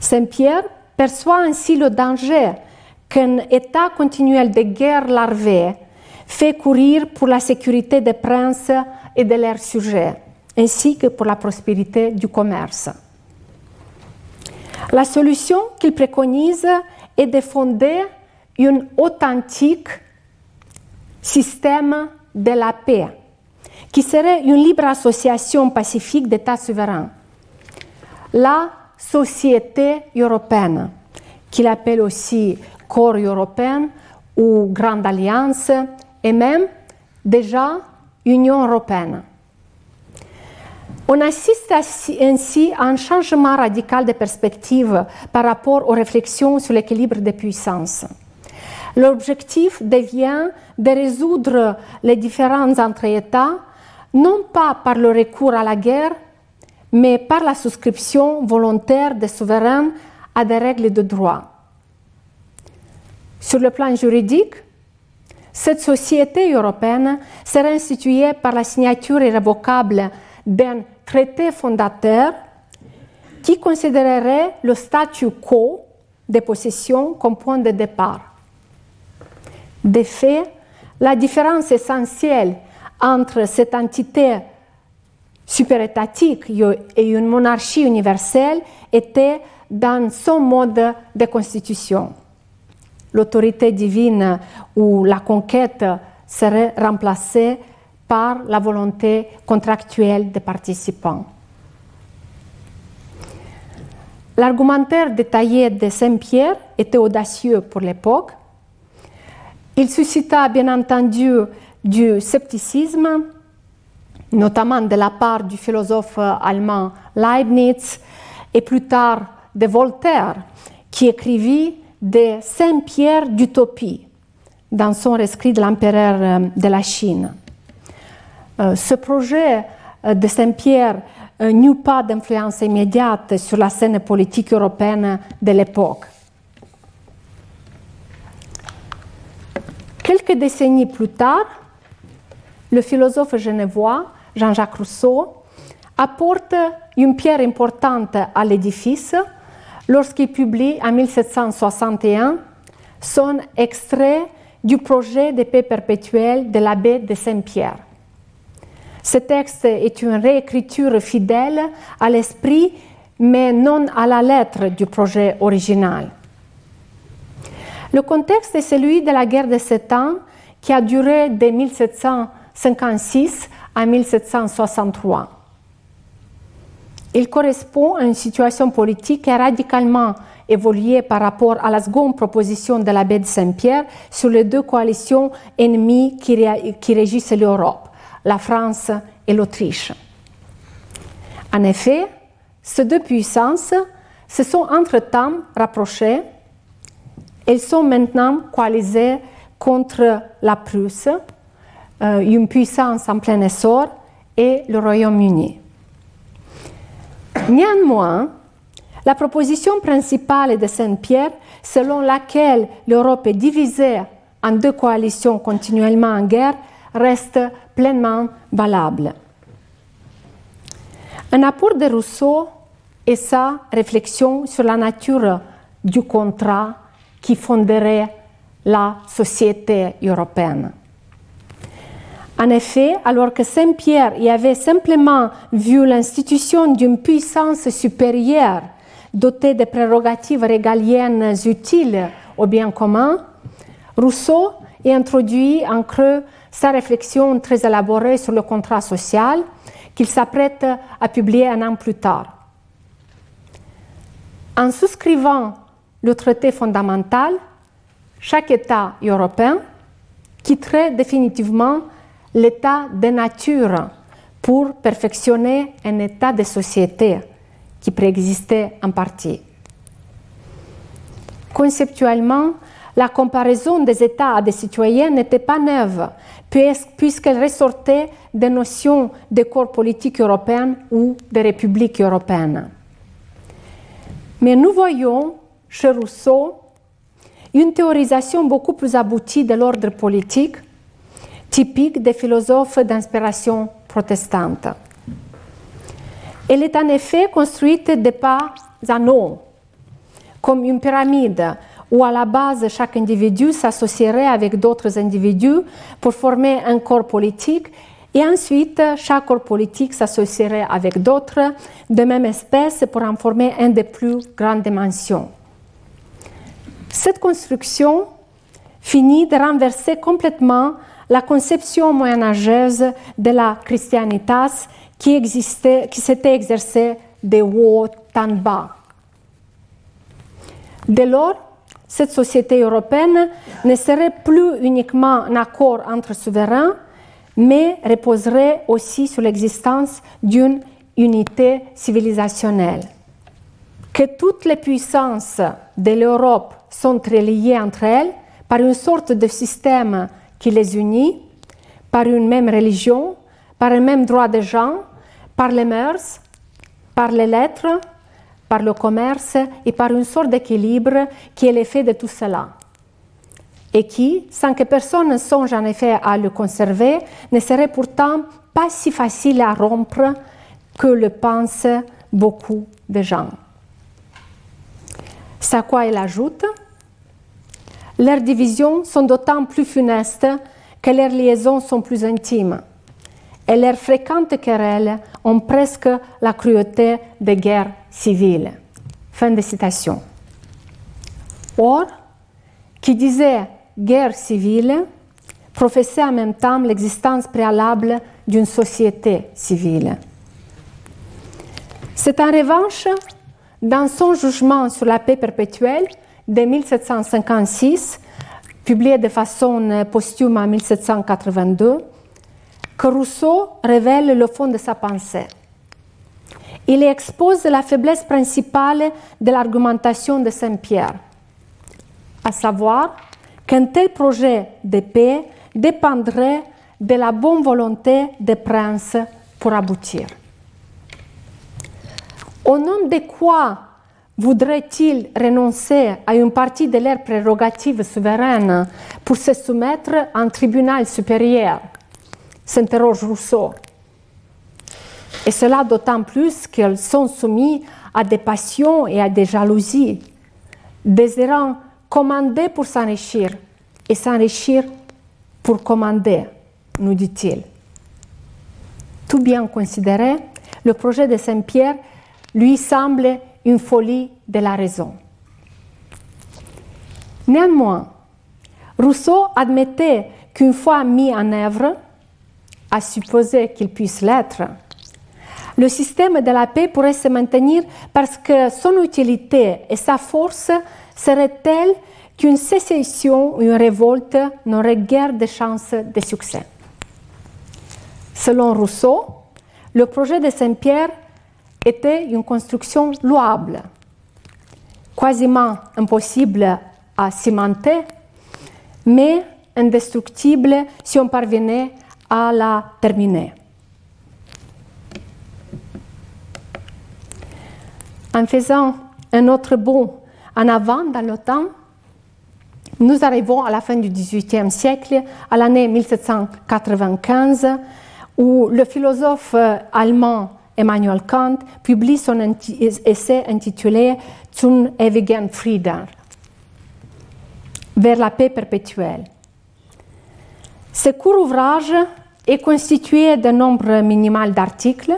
Saint-Pierre perçoit ainsi le danger qu'un état continuel de guerre larvée fait courir pour la sécurité des princes et de leurs sujets, ainsi que pour la prospérité du commerce. La solution qu'il préconise est de fonder un authentique système de la paix, qui serait une libre association pacifique d'États souverains. La société européenne, qu'il appelle aussi corps européen ou grande alliance, et même déjà Union européenne. On assiste ainsi à un changement radical de perspective par rapport aux réflexions sur l'équilibre des puissances. L'objectif devient de résoudre les différences entre États, non pas par le recours à la guerre, mais par la souscription volontaire des souverains à des règles de droit. Sur le plan juridique, cette société européenne sera instituée par la signature irrévocable d'un traité fondateur qui considérerait le statu quo des possessions comme point de départ. De fait, la différence essentielle entre cette entité superétatique et une monarchie universelle était dans son mode de constitution. L'autorité divine ou la conquête serait remplacée par la volonté contractuelle des participants. L'argumentaire détaillé de Saint-Pierre était audacieux pour l'époque. Il suscita bien entendu du scepticisme, notamment de la part du philosophe allemand Leibniz et plus tard de Voltaire, qui écrivit de Saint-Pierre d'utopie dans son rescrit de l'empereur de la Chine. Euh, ce projet euh, de Saint-Pierre euh, n'eut pas d'influence immédiate sur la scène politique européenne de l'époque. Quelques décennies plus tard, le philosophe genevois Jean-Jacques Rousseau apporte une pierre importante à l'édifice lorsqu'il publie en 1761 son extrait du projet de paix perpétuelle de l'abbé de Saint-Pierre. Ce texte est une réécriture fidèle à l'esprit, mais non à la lettre du projet original. Le contexte est celui de la guerre de Sept Ans qui a duré de 1756 à 1763. Il correspond à une situation politique qui a radicalement évolué par rapport à la seconde proposition de l'abbé de Saint-Pierre sur les deux coalitions ennemies qui, qui régissent l'Europe la France et l'Autriche. En effet, ces deux puissances se sont entre-temps rapprochées. Elles sont maintenant coalisées contre la Prusse, euh, une puissance en plein essor, et le Royaume-Uni. Néanmoins, la proposition principale de Saint-Pierre, selon laquelle l'Europe est divisée en deux coalitions continuellement en guerre, reste pleinement valable. Un apport de Rousseau est sa réflexion sur la nature du contrat qui fonderait la société européenne. En effet, alors que Saint-Pierre y avait simplement vu l'institution d'une puissance supérieure dotée de prérogatives régaliennes utiles au bien commun, Rousseau y introduit en creux sa réflexion très élaborée sur le contrat social qu'il s'apprête à publier un an plus tard. En souscrivant le traité fondamental, chaque État européen quitterait définitivement l'état de nature pour perfectionner un état de société qui préexistait en partie. Conceptuellement, la comparaison des États à des citoyens n'était pas neuve, puisqu'elle ressortait des notions de corps politique européen ou de république européenne. Mais nous voyons chez Rousseau une théorisation beaucoup plus aboutie de l'ordre politique, typique des philosophes d'inspiration protestante. Elle est en effet construite de pas en haut, comme une pyramide où à la base chaque individu s'associerait avec d'autres individus pour former un corps politique et ensuite chaque corps politique s'associerait avec d'autres de même espèce pour en former un de plus grandes dimensions. Cette construction finit de renverser complètement la conception moyenâgeuse de la christianitas qui, s'était exercée de haut en bas. Dès lors, cette société européenne ne serait plus uniquement un accord entre souverains, mais reposerait aussi sur l'existence d'une unité civilisationnelle. Que toutes les puissances de l'Europe sont reliées entre elles par une sorte de système qui les unit, par une même religion, par un même droit de gens, par les mœurs, par les lettres, par le commerce et par une sorte d'équilibre qui est l'effet de tout cela. Et qui, sans que personne ne songe en effet à le conserver, ne serait pourtant pas si facile à rompre que le pensent beaucoup de gens. C'est à quoi il ajoute? Leurs divisions sont d'autant plus funestes que leurs liaisons sont plus intimes et leurs fréquentes querelles ont presque la cruauté des guerres civiles. Fin de citation. Or, qui disait guerre civile professait en même temps l'existence préalable d'une société civile. C'est en revanche dans son jugement sur la paix perpétuelle de 1756, publié de façon posthume en 1782, que Rousseau révèle le fond de sa pensée. Il expose la faiblesse principale de l'argumentation de Saint-Pierre, à savoir qu'un tel projet de paix dépendrait de la bonne volonté des princes pour aboutir. Au nom de quoi voudrait-il renoncer à une partie de leurs prérogatives souveraines pour se soumettre à un tribunal supérieur? s'interroge Rousseau. Et cela d'autant plus qu'elles sont soumises à des passions et à des jalousies, désirant commander pour s'enrichir et s'enrichir pour commander, nous dit-il. Tout bien considéré, le projet de Saint-Pierre lui semble une folie de la raison. Néanmoins, Rousseau admettait qu'une fois mis en œuvre, à supposer qu'il puisse l'être, le système de la paix pourrait se maintenir parce que son utilité et sa force seraient telles qu'une sécession ou une révolte n'aurait guère de chances de succès. Selon Rousseau, le projet de Saint-Pierre était une construction louable, quasiment impossible à cimenter, mais indestructible si on parvenait à la terminer. En faisant un autre bond en avant dans le temps, nous arrivons à la fin du XVIIIe siècle, à l'année 1795, où le philosophe allemand Emmanuel Kant publie son essai intitulé Zum ewigen Frieden, vers la paix perpétuelle. Ce court ouvrage est constitué d'un nombre minimal d'articles.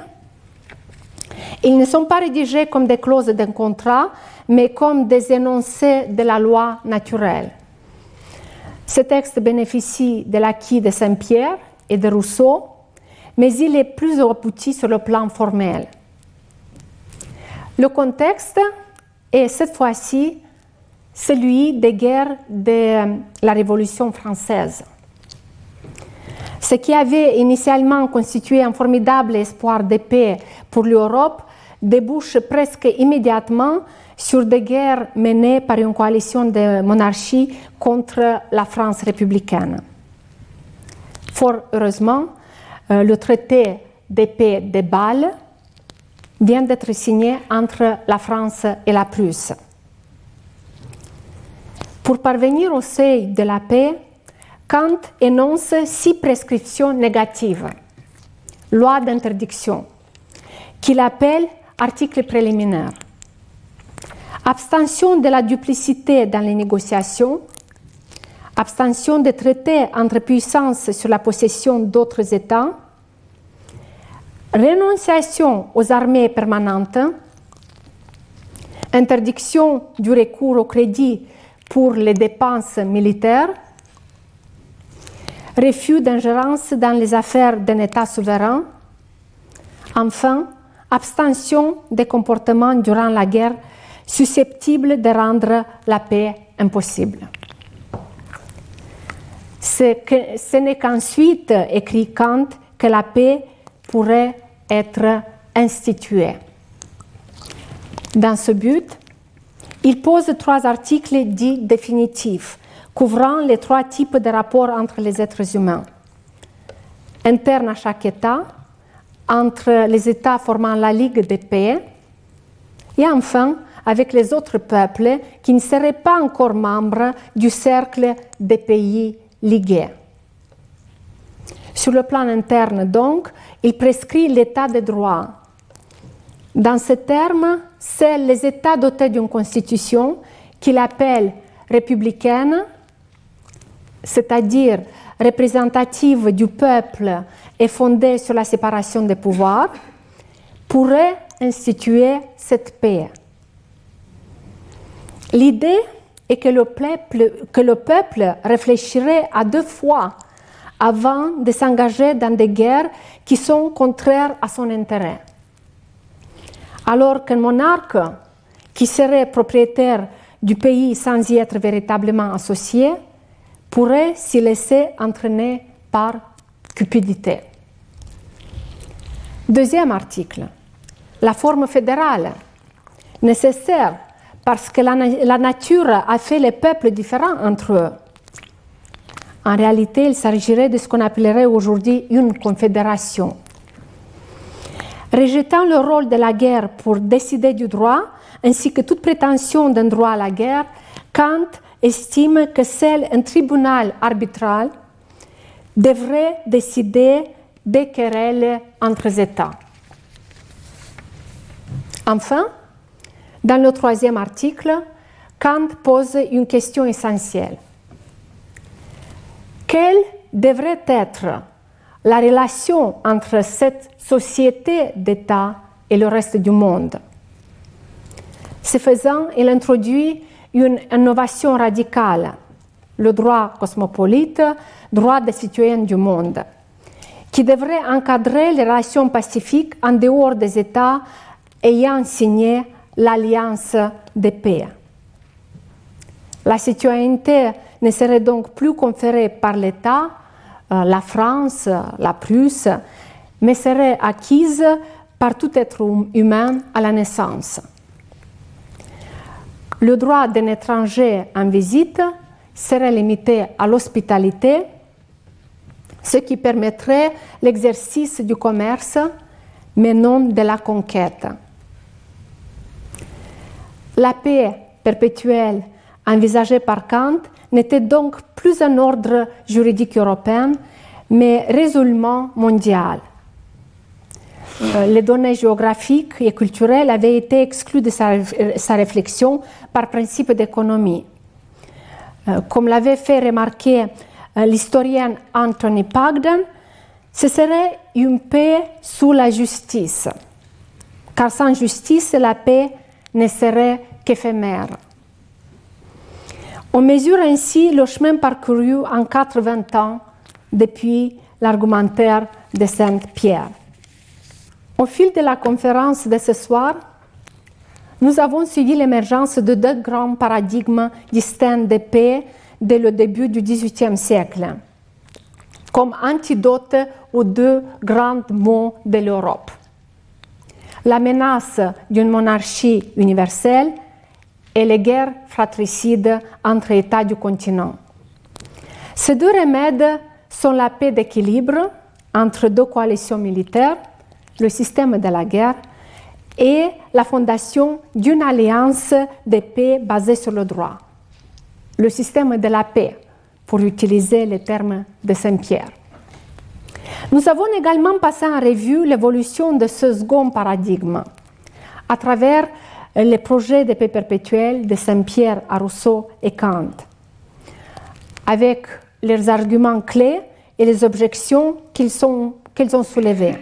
Ils ne sont pas rédigés comme des clauses d'un contrat, mais comme des énoncés de la loi naturelle. Ce texte bénéficie de l'acquis de Saint-Pierre et de Rousseau, mais il est plus abouti sur le plan formel. Le contexte est cette fois-ci celui des guerres de la Révolution française. Ce qui avait initialement constitué un formidable espoir de paix pour l'Europe débouche presque immédiatement sur des guerres menées par une coalition de monarchies contre la France républicaine. Fort heureusement, euh, le traité de paix de Bâle vient d'être signé entre la France et la Prusse. Pour parvenir au seuil de la paix, Kant énonce six prescriptions négatives, loi d'interdiction, qu'il appelle articles préliminaires. Abstention de la duplicité dans les négociations, abstention des traités entre puissances sur la possession d'autres États, renonciation aux armées permanentes, interdiction du recours au crédit pour les dépenses militaires, refus d'ingérence dans les affaires d'un État souverain, enfin, abstention des comportements durant la guerre susceptibles de rendre la paix impossible. Ce n'est qu'ensuite, écrit Kant, que la paix pourrait être instituée. Dans ce but, il pose trois articles dits définitifs, couvrant les trois types de rapports entre les êtres humains. Interne à chaque État, entre les États formant la Ligue des paix, et enfin avec les autres peuples qui ne seraient pas encore membres du cercle des pays ligués. Sur le plan interne, donc, il prescrit l'état de droit. Dans ce terme, c'est les États dotés d'une constitution qu'il appelle républicaine, c'est-à-dire représentative du peuple et fondée sur la séparation des pouvoirs, pourraient instituer cette paix. L'idée peuple, que le peuple réfléchirait à deux fois avant de s'engager dans des guerres qui sont contraires à son intérêt. Alors qu'un monarque qui serait propriétaire du pays sans y être véritablement associé pourrait s'y laisser entraîner par cupidité. Deuxième article, la forme fédérale, nécessaire parce que la, nature a fait les peuples différents entre eux. En réalité, il s'agirait de ce qu'on appellerait aujourd'hui une confédération. rejetant le rôle de la guerre pour décider du droit, ainsi que toute prétention d'un droit à la guerre, Kant estime que seul un tribunal arbitral devrait décider des querelles entre États. Enfin, dans le troisième article, Kant pose une question essentielle. Quelle devrait être la relation entre cette société d'État et le reste du monde? Ce faisant, il introduit une innovation radicale, le droit cosmopolite, droit des citoyens du monde, qui devrait encadrer les relations pacifiques en dehors des États ayant signé l'alliance de paix. La citoyenneté ne serait donc plus conférée par l'État, euh, la France, la Prusse, mais serait acquise par tout être hum-, humain à la naissance. Le droit d'un étranger en visite serait limité à l'hospitalité, ce qui permettrait l'exercice du commerce, mais non de la conquête. La paix perpétuelle envisagée par Kant n'était donc plus un ordre juridique européen, mais résolument mondial. Euh, les données géographiques et culturelles avaient été exclues de sa, sa réflexion par principe d'économie. Euh, comme l'avait fait remarquer euh, l'historien Anthony Pagden, ce serait une paix sous la justice, car sans justice, la paix ne serait qu'éphémère. On mesure ainsi le chemin parcouru en 80 ans depuis l'argumentaire de Sainte-Pierre. Au fil de la conférence de ce soir, nous avons suivi l'émergence de deux grands paradigmes distincts de paix dès le début du XVIIIe siècle, comme antidote aux deux grands mots de l'Europe. La menace d'une monarchie universelle et les guerres fratricides entre États du continent. Ces deux remèdes sont la paix d'équilibre entre deux coalitions militaires, le système de la guerre et la fondation d'une alliance de paix basée sur le droit, le système de la paix, pour utiliser les termes de Saint-Pierre. Nous avons également passé en revue l'évolution de ce second paradigme à travers les projets de paix perpétuelle de Saint-Pierre à Rousseau et Kant, avec leurs arguments clés et les objections qu'ils ont soulevées.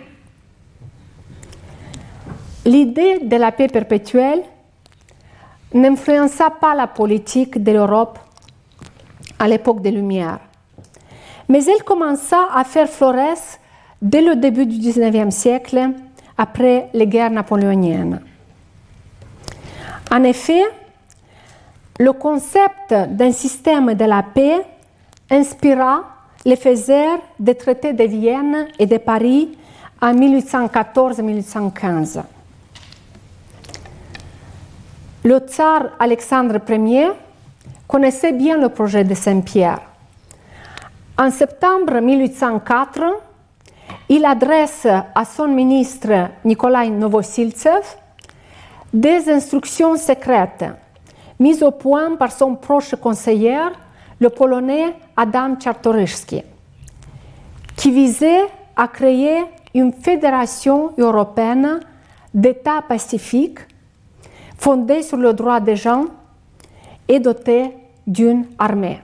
L'idée de la paix perpétuelle n'influença pas la politique de l'Europe à l'époque des Lumières, mais elle commença à faire florès dès le début du XIXe siècle, après les guerres napoléoniennes. En effet, le concept d'un système de la paix inspira les faiseurs des traités de Vienne et de Paris en 1814-1815. Le tsar Alexandre Ier connaissait bien le projet de Saint-Pierre. En septembre 1804, il adresse à son ministre Nikolai Novosiltsev des instructions secrètes mises au point par son proche conseiller, le Polonais Adam Czartoryski, qui visait à créer une fédération européenne d'États pacifiques fondée sur le droit des gens et dotée d'une armée.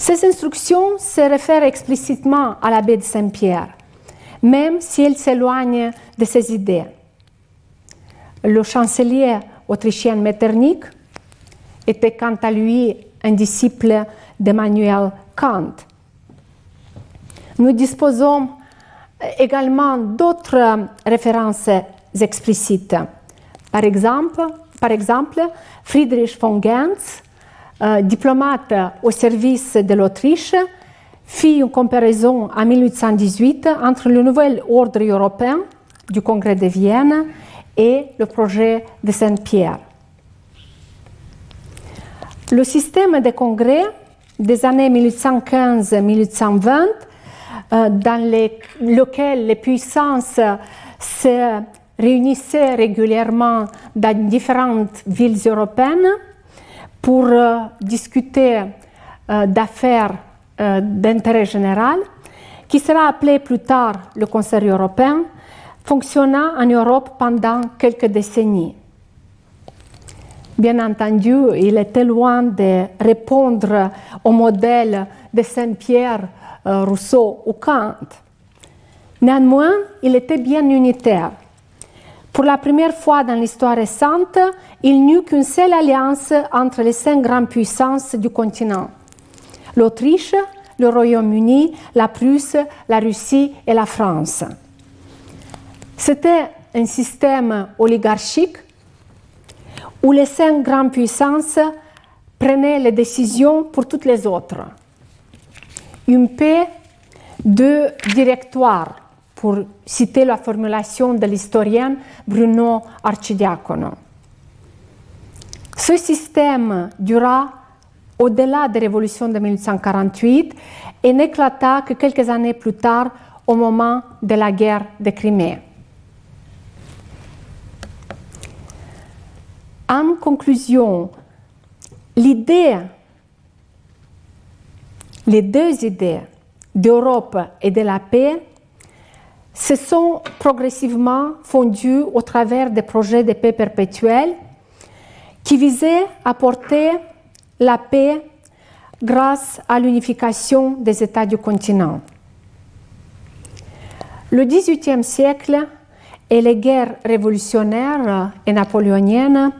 Ces instructions se réfèrent explicitement à l'abbé de Saint-Pierre, même si elles s'éloignent de ses idées le chancelier autrichien Metternich était quant à lui un disciple d'Emmanuel Kant. Nous disposons également d'autres références explicites. Par exemple, par exemple Friedrich von Gentz, euh, diplomate au service de l'Autriche, fit une comparaison en 1818 entre le nouvel ordre européen du Congrès de Vienne et le projet de Saint-Pierre. Le système de congrès des années 1815-1820, euh, dans lequel les puissances se réunissaient régulièrement dans différentes villes européennes pour euh, discuter euh, d'affaires euh, d'intérêt général, qui sera appelé plus tard le Conseil européen, fonctionna en Europe pendant quelques décennies. Bien entendu, il était loin de répondre au modèle de Saint-Pierre, Rousseau ou Kant. Néanmoins, il était bien unitaire. Pour la première fois dans l'histoire récente, il n'y eut qu'une seule alliance entre les cinq grandes puissances du continent. L'Autriche, le Royaume-Uni, la Prusse, la Russie et la France. C'était un système oligarchique où les cinq grandes puissances prenaient les décisions pour toutes les autres. Une paix de directoire pour citer la formulation de l'historien Bruno Arcidiacono. Ce système dura au-delà des révolutions de 1848 et n'éclata que quelques années plus tard au moment de la guerre de Crimée. En conclusion, l'idée, les deux idées d'Europe et de la paix se sont progressivement fondus au travers des projets de paix perpétuelle qui visaient à porter la paix grâce à l'unification des États du continent. Le XVIIIe siècle et les guerres révolutionnaires et napoléoniennes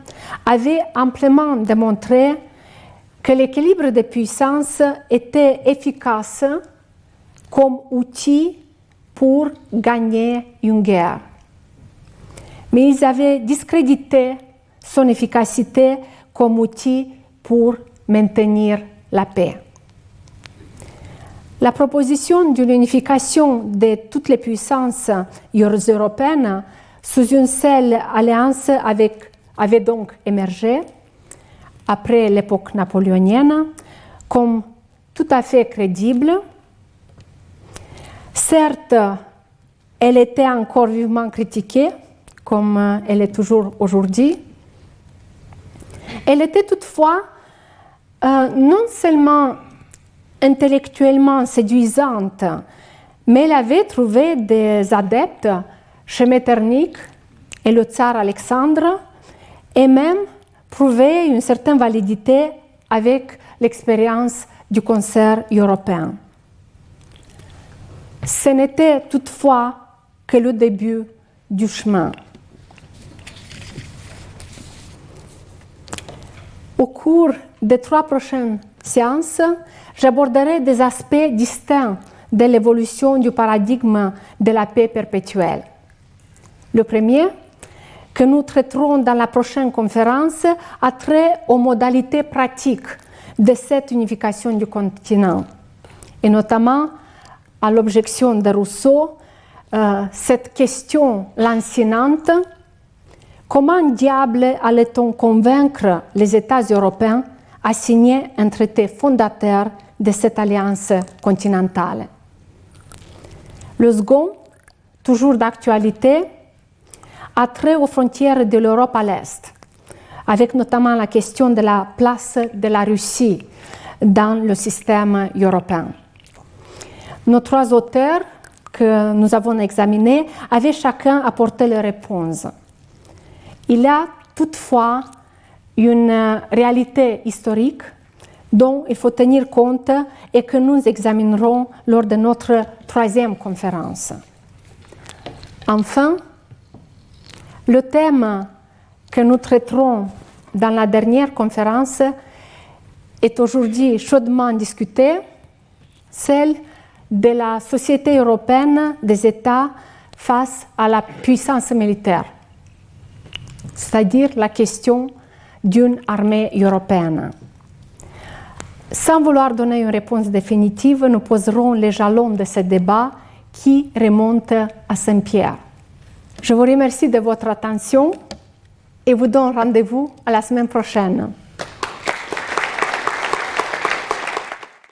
avaient amplement démontré que l'équilibre des puissances était efficace comme outil pour gagner une guerre. Mais ils avaient discrédité son efficacité comme outil pour maintenir la paix. La proposition de l'unification de toutes les puissances européennes sous une seule alliance avec, avait donc émergé après l'époque napoléonienne comme tout à fait crédible Certes, elle était encore vivement critiquée, comme euh, elle est toujours aujourd'hui. Elle était toutefois euh, non seulement intellectuellement séduisante, mais elle avait trouvé des adeptes chez Metternich et le tsar Alexandre, et même prouvé une certaine validité avec l'expérience du concert européen. Ce n'était toutefois que le début du chemin. Au cours des trois prochaines séances, j'aborderai des aspects distincts de l'évolution du paradigme de la paix perpétuelle. Le premier, que nous traiterons dans la prochaine conférence, a trait aux modalités pratiques de cette unification du continent, et notamment à l'objection de Rousseau euh, cette question lancinante comment diable allait-on convaincre les États européens à signer un traité fondateur de cette alliance continentale? Le second, toujours d'actualité, a trait aux frontières de l'Europe à l'Est, avec notamment la question de la place de la Russie dans le système européen. Nos trois auteurs que nous avons examinés avaient chacun apporté leur réponse. Il y a toutefois une réalité historique dont il faut tenir compte et que nous examinerons lors de notre troisième conférence. Enfin, le thème que nous traiterons dans la dernière conférence est aujourd'hui chaudement discuté, celle de la société européenne des États face à la puissance militaire, c'est-à-dire la question d'une armée européenne. Sans vouloir donner une réponse définitive, nous poserons les jalons de ce débat qui remonte à Saint-Pierre. Je vous remercie de votre attention et vous donne rendez-vous à la semaine prochaine.